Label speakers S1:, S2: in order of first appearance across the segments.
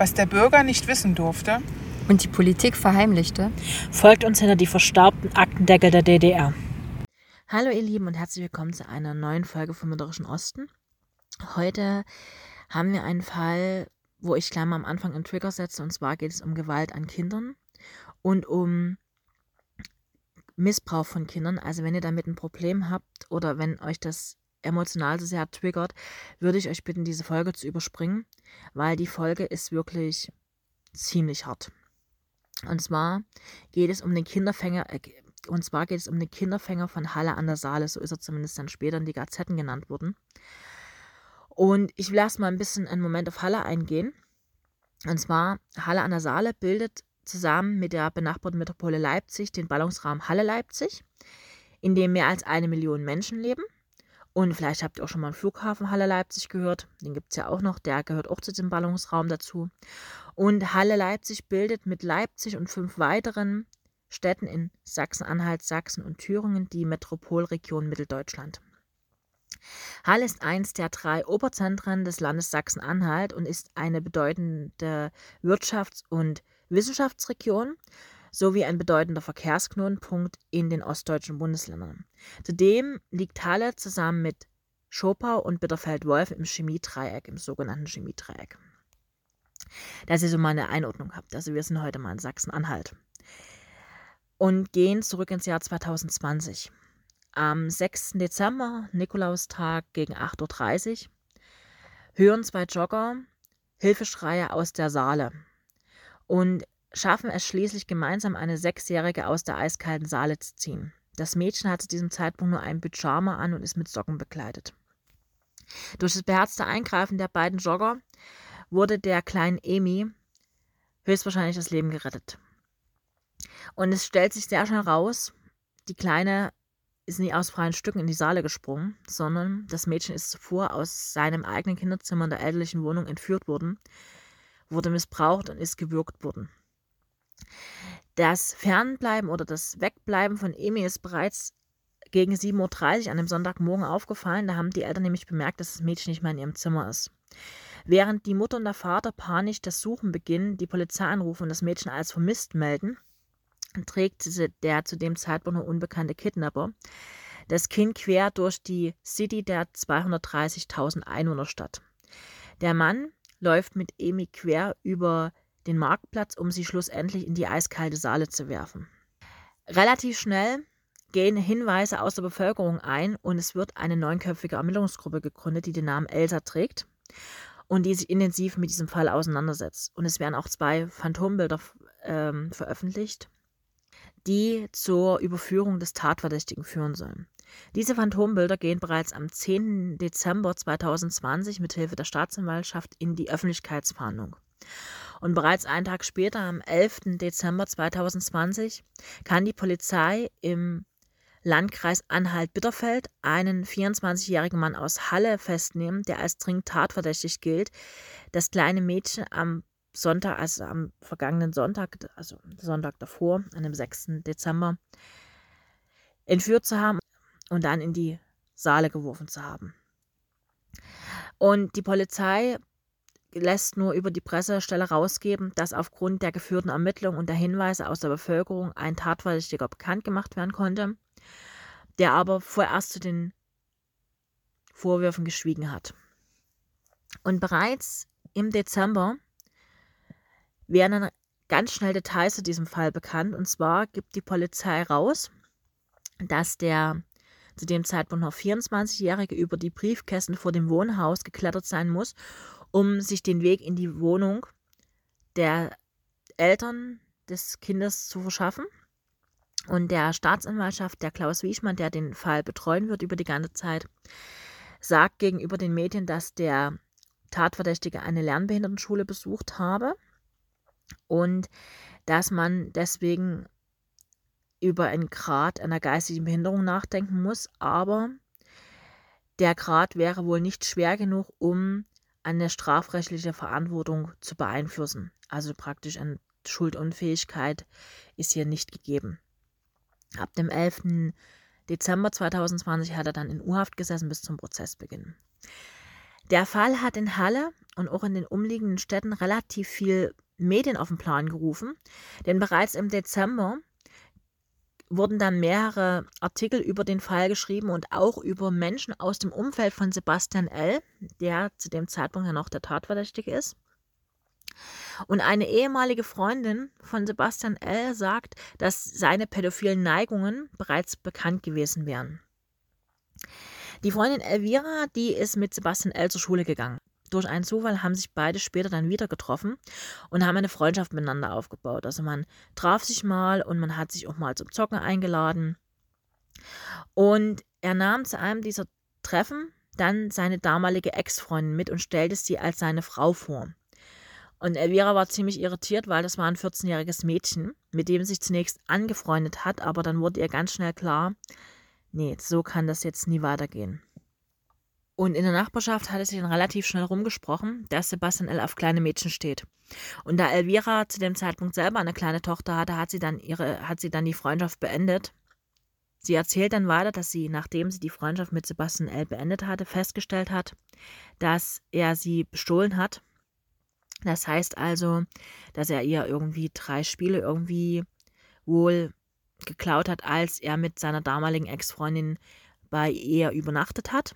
S1: was der Bürger nicht wissen durfte
S2: und die Politik verheimlichte,
S3: folgt uns hinter die verstaubten Aktendeckel der DDR.
S4: Hallo ihr Lieben und herzlich willkommen zu einer neuen Folge vom Mittleren Osten. Heute haben wir einen Fall, wo ich gleich mal am Anfang einen Trigger setze und zwar geht es um Gewalt an Kindern und um Missbrauch von Kindern. Also wenn ihr damit ein Problem habt oder wenn euch das emotional so sehr triggert, würde ich euch bitten, diese Folge zu überspringen, weil die Folge ist wirklich ziemlich hart. Und zwar geht es um den Kinderfänger, äh, und zwar geht es um den Kinderfänger von Halle an der Saale, so ist er zumindest dann später in die Gazetten genannt worden. Und ich will erst mal ein bisschen einen Moment auf Halle eingehen. Und zwar, Halle an der Saale bildet zusammen mit der benachbarten Metropole Leipzig den Ballungsraum Halle Leipzig, in dem mehr als eine Million Menschen leben. Und vielleicht habt ihr auch schon mal einen Flughafen Halle Leipzig gehört. Den gibt es ja auch noch. Der gehört auch zu dem Ballungsraum dazu. Und Halle Leipzig bildet mit Leipzig und fünf weiteren Städten in Sachsen-Anhalt, Sachsen und Thüringen die Metropolregion Mitteldeutschland. Halle ist eins der drei Oberzentren des Landes Sachsen-Anhalt und ist eine bedeutende Wirtschafts- und Wissenschaftsregion sowie ein bedeutender Verkehrsknotenpunkt in den ostdeutschen Bundesländern. Zudem liegt Halle zusammen mit Schopau und Bitterfeld-Wolf im Chemiedreieck, im sogenannten Chemiedreieck. Dass ihr so mal eine Einordnung habt. Also wir sind heute mal in Sachsen-Anhalt. Und gehen zurück ins Jahr 2020. Am 6. Dezember, Nikolaustag gegen 8.30 Uhr, hören zwei Jogger Hilfeschreie aus der Saale und schaffen es schließlich gemeinsam, eine Sechsjährige aus der eiskalten Saale zu ziehen. Das Mädchen hat zu diesem Zeitpunkt nur ein Pyjama an und ist mit Socken bekleidet. Durch das beherzte Eingreifen der beiden Jogger wurde der kleinen Emi höchstwahrscheinlich das Leben gerettet. Und es stellt sich sehr schnell raus, die Kleine ist nie aus freien Stücken in die Saale gesprungen, sondern das Mädchen ist zuvor aus seinem eigenen Kinderzimmer in der elterlichen Wohnung entführt worden wurde missbraucht und ist gewürgt worden. Das Fernbleiben oder das Wegbleiben von Emi ist bereits gegen 7.30 Uhr an dem Sonntagmorgen aufgefallen. Da haben die Eltern nämlich bemerkt, dass das Mädchen nicht mehr in ihrem Zimmer ist. Während die Mutter und der Vater panisch das Suchen beginnen, die Polizei anrufen und das Mädchen als vermisst melden, trägt der zu dem Zeitpunkt noch unbekannte Kidnapper das Kind quer durch die City der 230.000 Einwohnerstadt. Der Mann läuft mit Emi quer über den Marktplatz, um sie schlussendlich in die eiskalte Saale zu werfen. Relativ schnell gehen Hinweise aus der Bevölkerung ein und es wird eine neunköpfige Ermittlungsgruppe gegründet, die den Namen Elsa trägt und die sich intensiv mit diesem Fall auseinandersetzt. Und es werden auch zwei Phantombilder ähm, veröffentlicht, die zur Überführung des Tatverdächtigen führen sollen. Diese Phantombilder gehen bereits am 10. Dezember 2020 mit Hilfe der Staatsanwaltschaft in die Öffentlichkeitsfahndung. Und bereits einen Tag später, am 11. Dezember 2020, kann die Polizei im Landkreis Anhalt-Bitterfeld einen 24-jährigen Mann aus Halle festnehmen, der als dringend tatverdächtig gilt, das kleine Mädchen am Sonntag, also am vergangenen Sonntag, also Sonntag davor, an dem 6. Dezember, entführt zu haben und dann in die Saale geworfen zu haben. Und die Polizei lässt nur über die Pressestelle rausgeben, dass aufgrund der geführten Ermittlungen und der Hinweise aus der Bevölkerung ein Tatverdächtiger bekannt gemacht werden konnte, der aber vorerst zu den Vorwürfen geschwiegen hat. Und bereits im Dezember werden dann ganz schnell Details zu diesem Fall bekannt. Und zwar gibt die Polizei raus, dass der zu dem Zeitpunkt noch 24-Jährige über die Briefkästen vor dem Wohnhaus geklettert sein muss, um sich den Weg in die Wohnung der Eltern des Kindes zu verschaffen. Und der Staatsanwaltschaft, der Klaus Wieschmann, der den Fall betreuen wird über die ganze Zeit, sagt gegenüber den Medien, dass der Tatverdächtige eine Lernbehindertenschule besucht habe und dass man deswegen über einen Grad einer geistigen Behinderung nachdenken muss, aber der Grad wäre wohl nicht schwer genug, um eine strafrechtliche Verantwortung zu beeinflussen. Also praktisch eine Schuldunfähigkeit ist hier nicht gegeben. Ab dem 11. Dezember 2020 hat er dann in U-Haft gesessen bis zum Prozessbeginn. Der Fall hat in Halle und auch in den umliegenden Städten relativ viel Medien auf den Plan gerufen, denn bereits im Dezember wurden dann mehrere Artikel über den Fall geschrieben und auch über Menschen aus dem Umfeld von Sebastian L., der zu dem Zeitpunkt ja noch der Tatverdächtige ist. Und eine ehemalige Freundin von Sebastian L. sagt, dass seine pädophilen Neigungen bereits bekannt gewesen wären. Die Freundin Elvira, die ist mit Sebastian L. zur Schule gegangen. Durch einen Zufall haben sich beide später dann wieder getroffen und haben eine Freundschaft miteinander aufgebaut. Also man traf sich mal und man hat sich auch mal zum Zocken eingeladen. Und er nahm zu einem dieser Treffen dann seine damalige Ex-Freundin mit und stellte sie als seine Frau vor. Und Elvira war ziemlich irritiert, weil das war ein 14-jähriges Mädchen, mit dem sich zunächst angefreundet hat, aber dann wurde ihr ganz schnell klar, nee, so kann das jetzt nie weitergehen. Und in der Nachbarschaft hat es sich dann relativ schnell rumgesprochen, dass Sebastian L. auf kleine Mädchen steht. Und da Elvira zu dem Zeitpunkt selber eine kleine Tochter hatte, hat sie dann ihre, hat sie dann die Freundschaft beendet. Sie erzählt dann weiter, dass sie, nachdem sie die Freundschaft mit Sebastian L. beendet hatte, festgestellt hat, dass er sie bestohlen hat. Das heißt also, dass er ihr irgendwie drei Spiele irgendwie wohl geklaut hat, als er mit seiner damaligen Ex-Freundin bei ihr übernachtet hat.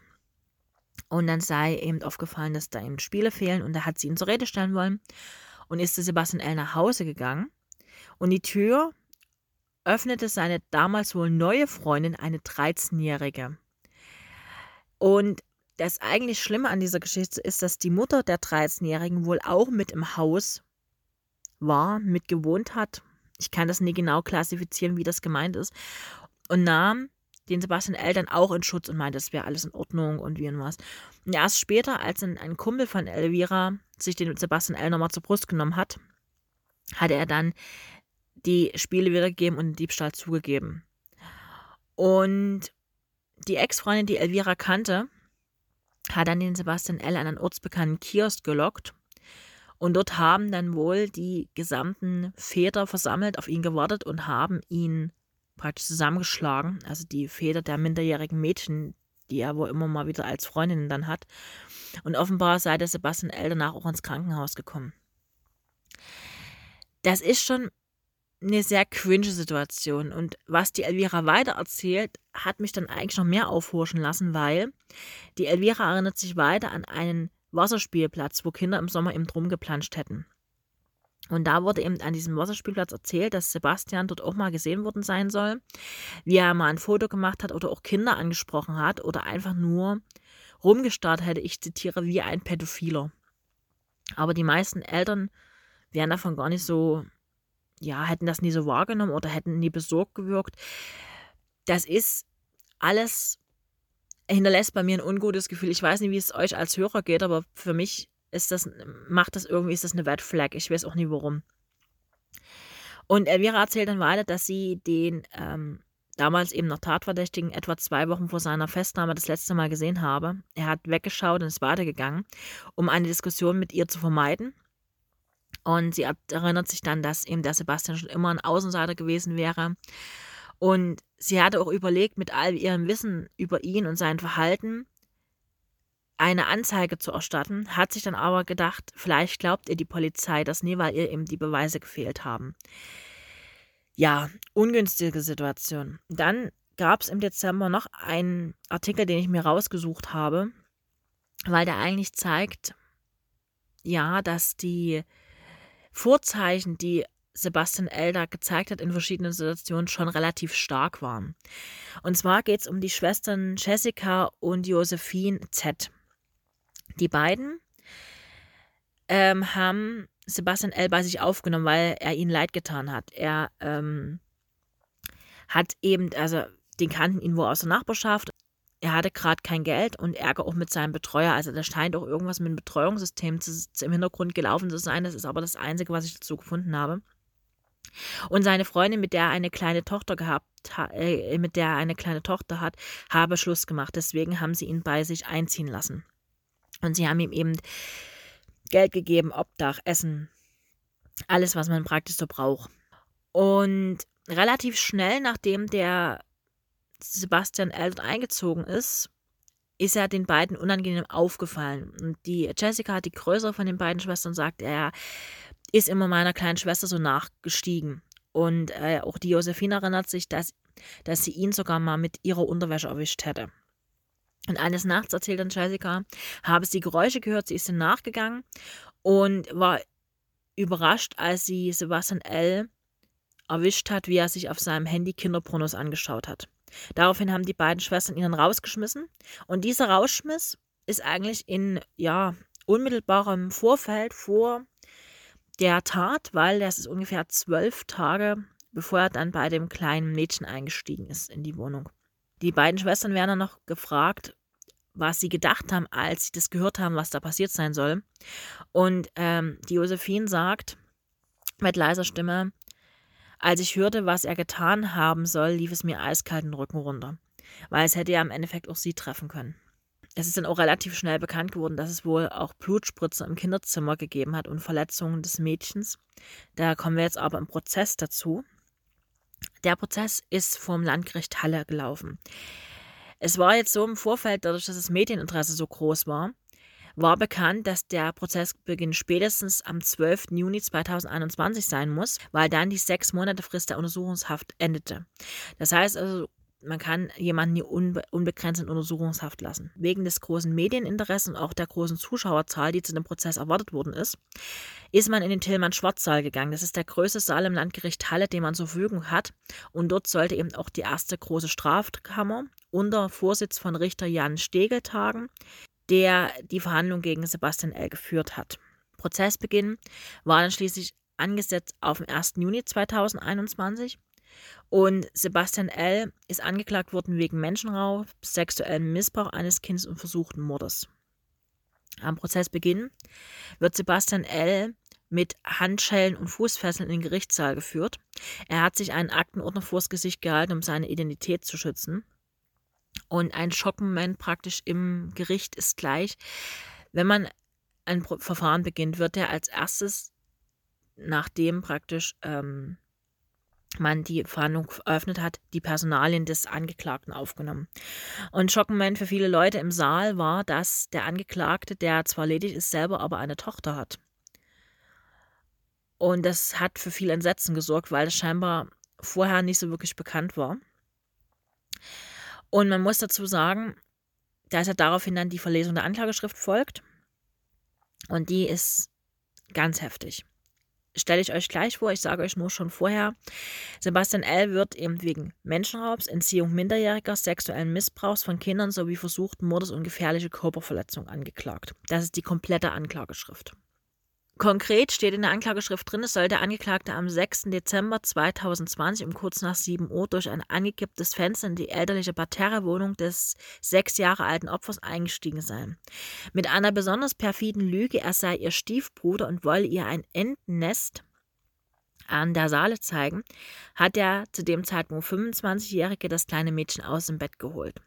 S4: Und dann sei eben aufgefallen, dass da ihm Spiele fehlen und da hat sie ihn zur Rede stellen wollen und ist zu Sebastian L. nach Hause gegangen. Und die Tür öffnete seine damals wohl neue Freundin, eine 13-Jährige. Und das eigentlich Schlimme an dieser Geschichte ist, dass die Mutter der 13-Jährigen wohl auch mit im Haus war, mit gewohnt hat. Ich kann das nie genau klassifizieren, wie das gemeint ist. Und nahm den Sebastian L. dann auch in Schutz und meinte, es wäre alles in Ordnung und wie und was. Und erst später, als ein, ein Kumpel von Elvira sich den Sebastian L. nochmal zur Brust genommen hat, hatte er dann die Spiele wiedergegeben und den Diebstahl zugegeben. Und die Ex-Freundin, die Elvira kannte, hat dann den Sebastian L. an einen ortsbekannten Kiosk gelockt. Und dort haben dann wohl die gesamten Väter versammelt, auf ihn gewartet und haben ihn praktisch zusammengeschlagen. Also die Väter der minderjährigen Mädchen, die er wohl immer mal wieder als Freundinnen dann hat. Und offenbar sei der Sebastian L. danach auch ins Krankenhaus gekommen. Das ist schon eine sehr cringe Situation. Und was die Elvira weiter erzählt, hat mich dann eigentlich noch mehr aufhorchen lassen, weil die Elvira erinnert sich weiter an einen Wasserspielplatz, wo Kinder im Sommer eben drum geplanscht hätten. Und da wurde eben an diesem Wasserspielplatz erzählt, dass Sebastian dort auch mal gesehen worden sein soll, wie er mal ein Foto gemacht hat oder auch Kinder angesprochen hat oder einfach nur rumgestarrt hätte, ich zitiere, wie ein Pädophiler. Aber die meisten Eltern wären davon gar nicht so, ja, hätten das nie so wahrgenommen oder hätten nie besorgt gewirkt. Das ist alles, hinterlässt bei mir ein ungutes Gefühl. Ich weiß nicht, wie es euch als Hörer geht, aber für mich ist das, macht das irgendwie, ist das eine Red Flag. Ich weiß auch nie warum. Und Elvira erzählt dann weiter, dass sie den ähm, damals eben noch Tatverdächtigen etwa zwei Wochen vor seiner Festnahme das letzte Mal gesehen habe. Er hat weggeschaut und ist weitergegangen, um eine Diskussion mit ihr zu vermeiden. Und sie erinnert sich dann, dass eben der Sebastian schon immer ein Außenseiter gewesen wäre. Und sie hatte auch überlegt, mit all ihrem Wissen über ihn und sein Verhalten, eine Anzeige zu erstatten, hat sich dann aber gedacht, vielleicht glaubt ihr die Polizei das nie, weil ihr eben die Beweise gefehlt haben. Ja, ungünstige Situation. Dann gab es im Dezember noch einen Artikel, den ich mir rausgesucht habe, weil der eigentlich zeigt, ja, dass die Vorzeichen, die Sebastian Elder gezeigt hat in verschiedenen Situationen, schon relativ stark waren. Und zwar geht es um die Schwestern Jessica und Josephine Z. Die beiden ähm, haben Sebastian L. bei sich aufgenommen, weil er ihnen leid getan hat. Er ähm, hat eben, also den kannten ihn wohl aus der Nachbarschaft. Er hatte gerade kein Geld und Ärger auch mit seinem Betreuer. Also da scheint auch irgendwas mit dem Betreuungssystem zu, zu, im Hintergrund gelaufen zu sein. Das ist aber das Einzige, was ich dazu gefunden habe. Und seine Freundin, mit der er eine kleine Tochter gehabt äh, mit der er eine kleine Tochter hat, habe Schluss gemacht. Deswegen haben sie ihn bei sich einziehen lassen. Und sie haben ihm eben Geld gegeben, Obdach, Essen, alles, was man praktisch so braucht. Und relativ schnell, nachdem der Sebastian L. eingezogen ist, ist er den beiden unangenehm aufgefallen. Und die Jessica, die größere von den beiden Schwestern, sagt, er ist immer meiner kleinen Schwester so nachgestiegen. Und äh, auch die Josephine erinnert sich, dass, dass sie ihn sogar mal mit ihrer Unterwäsche erwischt hätte. Und eines Nachts erzählt dann Jessica, habe sie Geräusche gehört, sie ist dann nachgegangen und war überrascht, als sie Sebastian L. erwischt hat, wie er sich auf seinem Handy Kinderpornos angeschaut hat. Daraufhin haben die beiden Schwestern ihn rausgeschmissen. Und dieser Rausschmiss ist eigentlich in ja, unmittelbarem Vorfeld vor der Tat, weil das ist ungefähr zwölf Tage, bevor er dann bei dem kleinen Mädchen eingestiegen ist in die Wohnung. Die beiden Schwestern werden dann noch gefragt, was sie gedacht haben, als sie das gehört haben, was da passiert sein soll. Und ähm, die Josephine sagt mit leiser Stimme, als ich hörte, was er getan haben soll, lief es mir eiskalt den Rücken runter, weil es hätte ja im Endeffekt auch sie treffen können. Es ist dann auch relativ schnell bekannt geworden, dass es wohl auch Blutspritzer im Kinderzimmer gegeben hat und Verletzungen des Mädchens. Da kommen wir jetzt aber im Prozess dazu. Der Prozess ist vom Landgericht Halle gelaufen. Es war jetzt so im Vorfeld, dadurch, dass das Medieninteresse so groß war, war bekannt, dass der Prozessbeginn spätestens am 12. Juni 2021 sein muss, weil dann die sechs Monate Frist der Untersuchungshaft endete. Das heißt also, man kann jemanden hier unbe unbegrenzt in Untersuchungshaft lassen. Wegen des großen Medieninteresses und auch der großen Zuschauerzahl, die zu dem Prozess erwartet worden ist, ist man in den Tillmann-Schwarz-Saal gegangen. Das ist der größte Saal im Landgericht Halle, den man zur Verfügung hat. Und dort sollte eben auch die erste große Strafkammer unter Vorsitz von Richter Jan Stegel tagen der die Verhandlung gegen Sebastian L. geführt hat. Prozessbeginn war dann schließlich angesetzt auf den 1. Juni 2021 und Sebastian L. ist angeklagt worden wegen Menschenraub, sexuellem Missbrauch eines Kindes und versuchten Mordes. Am Prozessbeginn wird Sebastian L. mit Handschellen und Fußfesseln in den Gerichtssaal geführt. Er hat sich einen Aktenordner vors Gesicht gehalten, um seine Identität zu schützen. Und ein Schockmoment praktisch im Gericht ist gleich, wenn man ein Verfahren beginnt, wird er als erstes, nachdem praktisch ähm, man die Verhandlung eröffnet hat, die Personalien des Angeklagten aufgenommen. Und Schockmoment für viele Leute im Saal war, dass der Angeklagte, der zwar ledig ist, selber aber eine Tochter hat. Und das hat für viel Entsetzen gesorgt, weil es scheinbar vorher nicht so wirklich bekannt war. Und man muss dazu sagen, dass ja daraufhin dann die Verlesung der Anklageschrift folgt. Und die ist ganz heftig. Stelle ich euch gleich vor, ich sage euch nur schon vorher. Sebastian L. wird eben wegen Menschenraubs, Entziehung Minderjähriger, sexuellen Missbrauchs von Kindern sowie versuchten Mordes und gefährliche Körperverletzung angeklagt. Das ist die komplette Anklageschrift. Konkret steht in der Anklageschrift drin, es soll der Angeklagte am 6. Dezember 2020 um kurz nach 7 Uhr durch ein angekipptes Fenster in die elterliche Parterrewohnung des sechs Jahre alten Opfers eingestiegen sein. Mit einer besonders perfiden Lüge, er sei ihr Stiefbruder und wolle ihr ein Entennest an der Saale zeigen, hat der zu dem Zeitpunkt 25-Jährige das kleine Mädchen aus dem Bett geholt.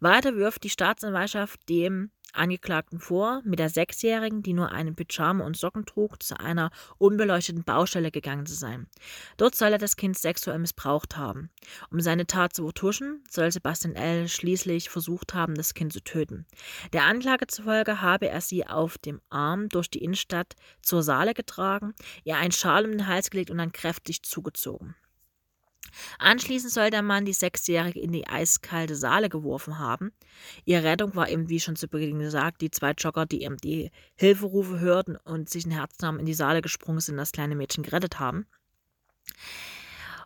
S4: Weiter wirft die Staatsanwaltschaft dem Angeklagten vor, mit der Sechsjährigen, die nur einen Pyjama und Socken trug, zu einer unbeleuchteten Baustelle gegangen zu sein. Dort soll er das Kind sexuell missbraucht haben. Um seine Tat zu vertuschen, soll Sebastian L. schließlich versucht haben, das Kind zu töten. Der Anklage zufolge habe er sie auf dem Arm durch die Innenstadt zur Saale getragen, ihr einen Schal um den Hals gelegt und dann kräftig zugezogen. Anschließend soll der Mann die Sechsjährige in die eiskalte Saale geworfen haben. Ihre Rettung war eben, wie schon zu Beginn gesagt, die zwei Jogger, die eben die Hilferufe hörten und sich ein Herz nahmen, in die Saale gesprungen sind, und das kleine Mädchen gerettet haben.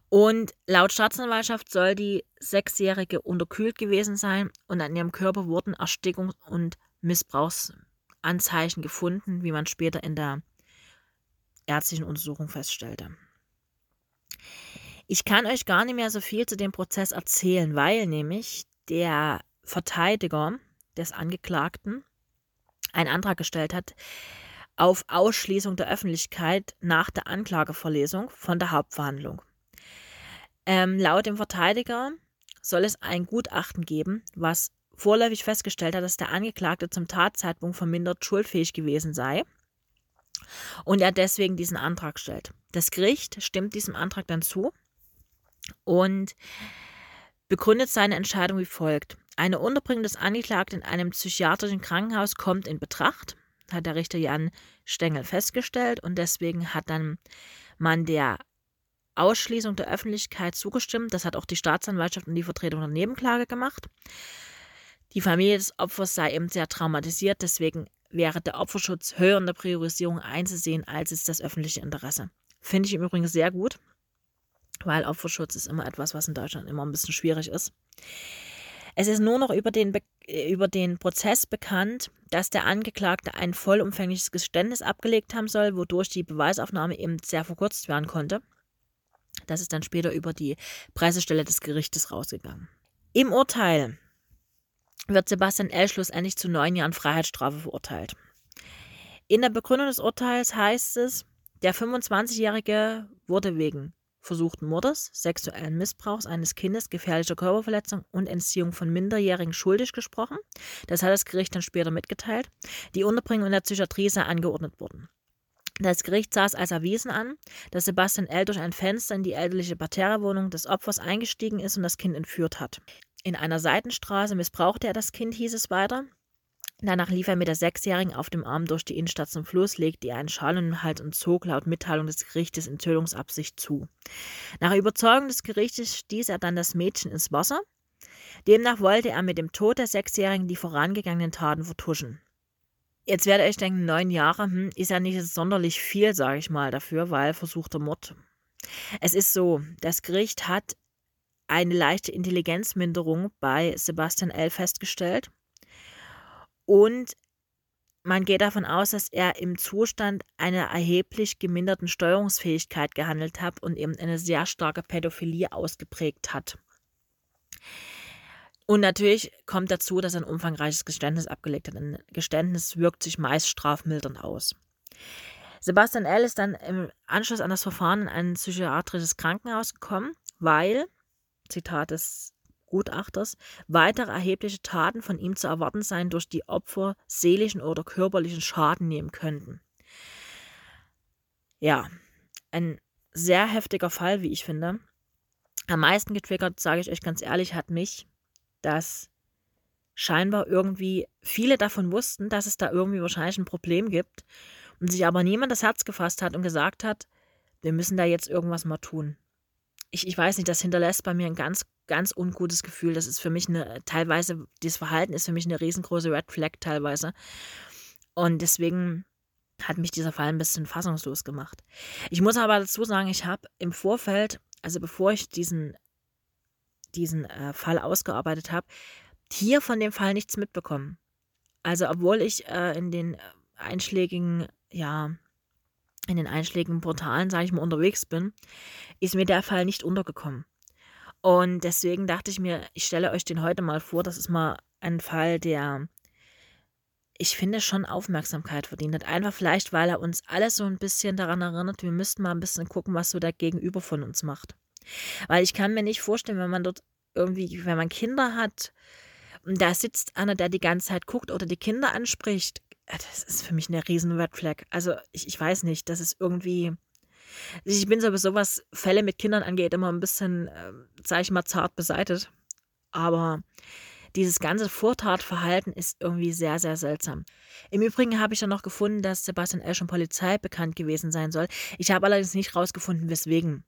S4: Und laut Staatsanwaltschaft soll die Sechsjährige unterkühlt gewesen sein und an ihrem Körper wurden Erstickungs- und Missbrauchsanzeichen gefunden, wie man später in der ärztlichen Untersuchung feststellte. Ich kann euch gar nicht mehr so viel zu dem Prozess erzählen, weil nämlich der Verteidiger des Angeklagten einen Antrag gestellt hat auf Ausschließung der Öffentlichkeit nach der Anklageverlesung von der Hauptverhandlung. Ähm, laut dem Verteidiger soll es ein Gutachten geben, was vorläufig festgestellt hat, dass der Angeklagte zum Tatzeitpunkt vermindert schuldfähig gewesen sei und er deswegen diesen Antrag stellt. Das Gericht stimmt diesem Antrag dann zu und begründet seine Entscheidung wie folgt. Eine Unterbringung des Angeklagten in einem psychiatrischen Krankenhaus kommt in Betracht, hat der Richter Jan Stengel festgestellt und deswegen hat dann man der Ausschließung der Öffentlichkeit zugestimmt. Das hat auch die Staatsanwaltschaft und die Vertretung der Nebenklage gemacht. Die Familie des Opfers sei eben sehr traumatisiert, deswegen wäre der Opferschutz höher in der Priorisierung einzusehen als ist das öffentliche Interesse. Finde ich im Übrigen sehr gut, weil Opferschutz ist immer etwas, was in Deutschland immer ein bisschen schwierig ist. Es ist nur noch über den, äh, über den Prozess bekannt, dass der Angeklagte ein vollumfängliches Geständnis abgelegt haben soll, wodurch die Beweisaufnahme eben sehr verkürzt werden konnte. Das ist dann später über die Pressestelle des Gerichtes rausgegangen. Im Urteil wird Sebastian L. schlussendlich zu neun Jahren Freiheitsstrafe verurteilt. In der Begründung des Urteils heißt es, der 25-Jährige wurde wegen versuchten Mordes, sexuellen Missbrauchs eines Kindes, gefährlicher Körperverletzung und Entziehung von Minderjährigen schuldig gesprochen. Das hat das Gericht dann später mitgeteilt. Die Unterbringung in der Psychiatrie sei angeordnet worden. Das Gericht saß als erwiesen an, dass Sebastian L. durch ein Fenster in die elterliche Parterrewohnung des Opfers eingestiegen ist und das Kind entführt hat. In einer Seitenstraße missbrauchte er das Kind, hieß es weiter. Danach lief er mit der Sechsjährigen auf dem Arm durch die Innenstadt zum Fluss, legte ihr einen Schal um den Hals und zog laut Mitteilung des Gerichtes in Tötungsabsicht zu. Nach Überzeugung des Gerichtes stieß er dann das Mädchen ins Wasser. Demnach wollte er mit dem Tod der Sechsjährigen die vorangegangenen Taten vertuschen. Jetzt werde ich denken, neun Jahre hm, ist ja nicht sonderlich viel, sage ich mal, dafür, weil versuchter Mord. Es ist so, das Gericht hat eine leichte Intelligenzminderung bei Sebastian L. festgestellt. Und man geht davon aus, dass er im Zustand einer erheblich geminderten Steuerungsfähigkeit gehandelt hat und eben eine sehr starke Pädophilie ausgeprägt hat. Und natürlich kommt dazu, dass er ein umfangreiches Geständnis abgelegt hat. Ein Geständnis wirkt sich meist strafmildernd aus. Sebastian L. ist dann im Anschluss an das Verfahren in ein psychiatrisches Krankenhaus gekommen, weil Zitat des Gutachters, weitere erhebliche Taten von ihm zu erwarten seien, durch die Opfer seelischen oder körperlichen Schaden nehmen könnten. Ja, ein sehr heftiger Fall, wie ich finde. Am meisten getriggert, sage ich euch ganz ehrlich, hat mich, dass scheinbar irgendwie viele davon wussten, dass es da irgendwie wahrscheinlich ein Problem gibt und sich aber niemand das Herz gefasst hat und gesagt hat, wir müssen da jetzt irgendwas mal tun ich, ich weiß nicht, das hinterlässt bei mir ein ganz, ganz ungutes Gefühl. Das ist für mich eine, teilweise, dieses Verhalten ist für mich eine riesengroße Red Flag teilweise. Und deswegen hat mich dieser Fall ein bisschen fassungslos gemacht. Ich muss aber dazu sagen, ich habe im Vorfeld, also bevor ich diesen, diesen äh, Fall ausgearbeitet habe, hier von dem Fall nichts mitbekommen. Also obwohl ich äh, in den einschlägigen, ja, in den einschlägigen Portalen, sage ich mal, unterwegs bin, ist mir der Fall nicht untergekommen. Und deswegen dachte ich mir, ich stelle euch den heute mal vor. Das ist mal ein Fall, der, ich finde, schon Aufmerksamkeit verdient hat. Einfach vielleicht, weil er uns alle so ein bisschen daran erinnert, wir müssten mal ein bisschen gucken, was so der Gegenüber von uns macht. Weil ich kann mir nicht vorstellen, wenn man dort irgendwie, wenn man Kinder hat, und da sitzt einer, der die ganze Zeit guckt oder die Kinder anspricht, äh, das ist für mich eine riesen Red Flag. Also ich, ich weiß nicht, das ist irgendwie. Ich bin sowieso, was Fälle mit Kindern angeht, immer ein bisschen, äh, sag ich mal, zart beseitet. Aber dieses ganze Vortatverhalten ist irgendwie sehr, sehr seltsam. Im Übrigen habe ich dann noch gefunden, dass Sebastian L. schon Polizei bekannt gewesen sein soll. Ich habe allerdings nicht rausgefunden, weswegen.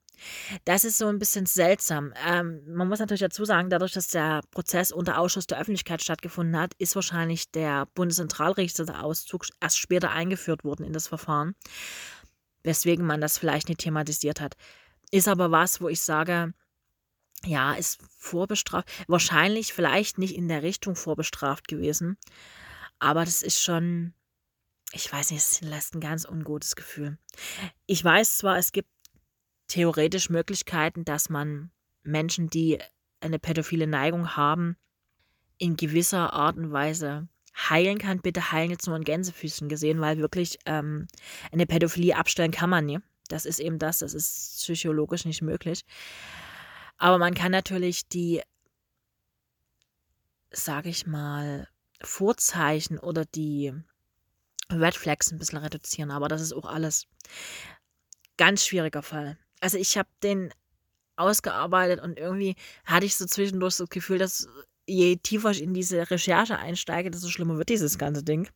S4: Das ist so ein bisschen seltsam. Ähm, man muss natürlich dazu sagen, dadurch, dass der Prozess unter Ausschuss der Öffentlichkeit stattgefunden hat, ist wahrscheinlich der Bundeszentralregisterauszug erst später eingeführt worden in das Verfahren, weswegen man das vielleicht nicht thematisiert hat. Ist aber was, wo ich sage, ja, ist vorbestraft, wahrscheinlich vielleicht nicht in der Richtung vorbestraft gewesen, aber das ist schon, ich weiß nicht, es lässt ein ganz ungutes Gefühl. Ich weiß zwar, es gibt theoretisch Möglichkeiten, dass man Menschen, die eine pädophile Neigung haben, in gewisser Art und Weise heilen kann. Bitte heilen jetzt nur in Gänsefüßen gesehen, weil wirklich ähm, eine Pädophilie abstellen kann man nie. Das ist eben das, das ist psychologisch nicht möglich. Aber man kann natürlich die, sage ich mal, Vorzeichen oder die Red Flags ein bisschen reduzieren, aber das ist auch alles ganz schwieriger Fall also ich habe den ausgearbeitet und irgendwie hatte ich so zwischendurch das Gefühl, dass je tiefer ich in diese Recherche einsteige, desto schlimmer wird dieses ganze Ding.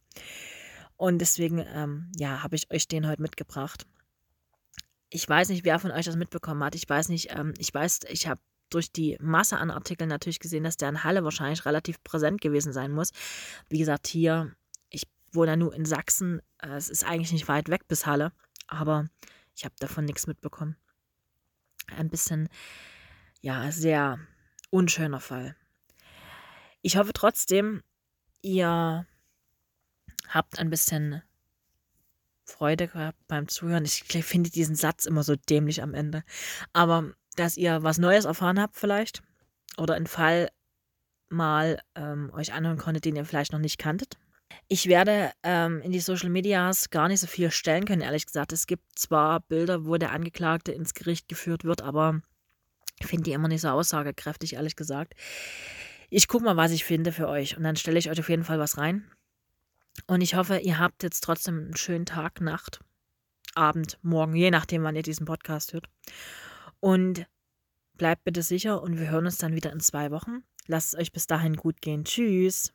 S4: Und deswegen, ähm, ja, habe ich euch den heute mitgebracht. Ich weiß nicht, wer von euch das mitbekommen hat. Ich weiß nicht, ähm, ich weiß, ich habe durch die Masse an Artikeln natürlich gesehen, dass der in Halle wahrscheinlich relativ präsent gewesen sein muss. Wie gesagt, hier, ich wohne ja nur in Sachsen. Äh, es ist eigentlich nicht weit weg bis Halle, aber ich habe davon nichts mitbekommen. Ein bisschen, ja, sehr unschöner Fall. Ich hoffe trotzdem, ihr habt ein bisschen Freude gehabt beim Zuhören. Ich finde diesen Satz immer so dämlich am Ende. Aber dass ihr was Neues erfahren habt vielleicht oder einen Fall mal ähm, euch anhören konntet, den ihr vielleicht noch nicht kanntet. Ich werde ähm, in die Social Medias gar nicht so viel stellen können, ehrlich gesagt. Es gibt zwar Bilder, wo der Angeklagte ins Gericht geführt wird, aber ich finde die immer nicht so aussagekräftig, ehrlich gesagt. Ich gucke mal, was ich finde für euch und dann stelle ich euch auf jeden Fall was rein. Und ich hoffe, ihr habt jetzt trotzdem einen schönen Tag, Nacht, Abend, Morgen, je nachdem, wann ihr diesen Podcast hört. Und bleibt bitte sicher und wir hören uns dann wieder in zwei Wochen. Lasst es euch bis dahin gut gehen. Tschüss.